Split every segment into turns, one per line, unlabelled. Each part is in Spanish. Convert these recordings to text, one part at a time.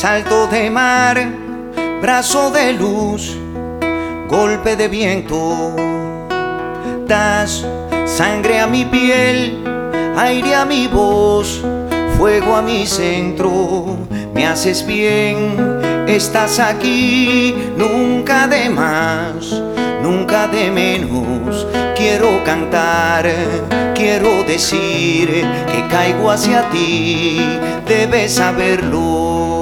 salto de mar, brazo de luz, golpe de viento. Das sangre a mi piel, aire a mi voz, fuego a mi centro. Me haces bien, estás aquí, nunca de más, nunca de menos. Quiero cantar, quiero decir que caigo hacia ti, debes saberlo.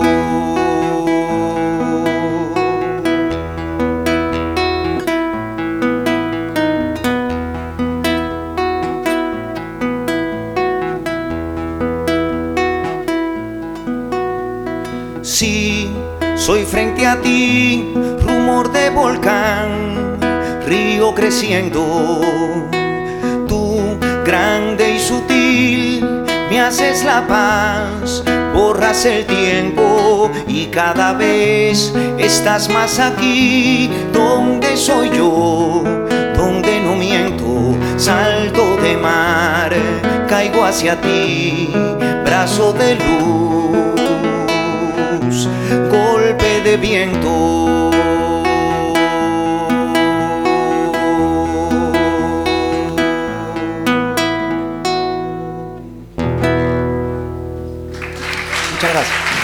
Sí, soy frente a ti, rumor de volcán, río creciendo. Tú, grande y sutil, me haces la paz, borras el tiempo y cada vez estás más aquí, donde soy yo, donde no miento, salto de mar, caigo hacia ti, brazo de luz viento. Muchas gracias.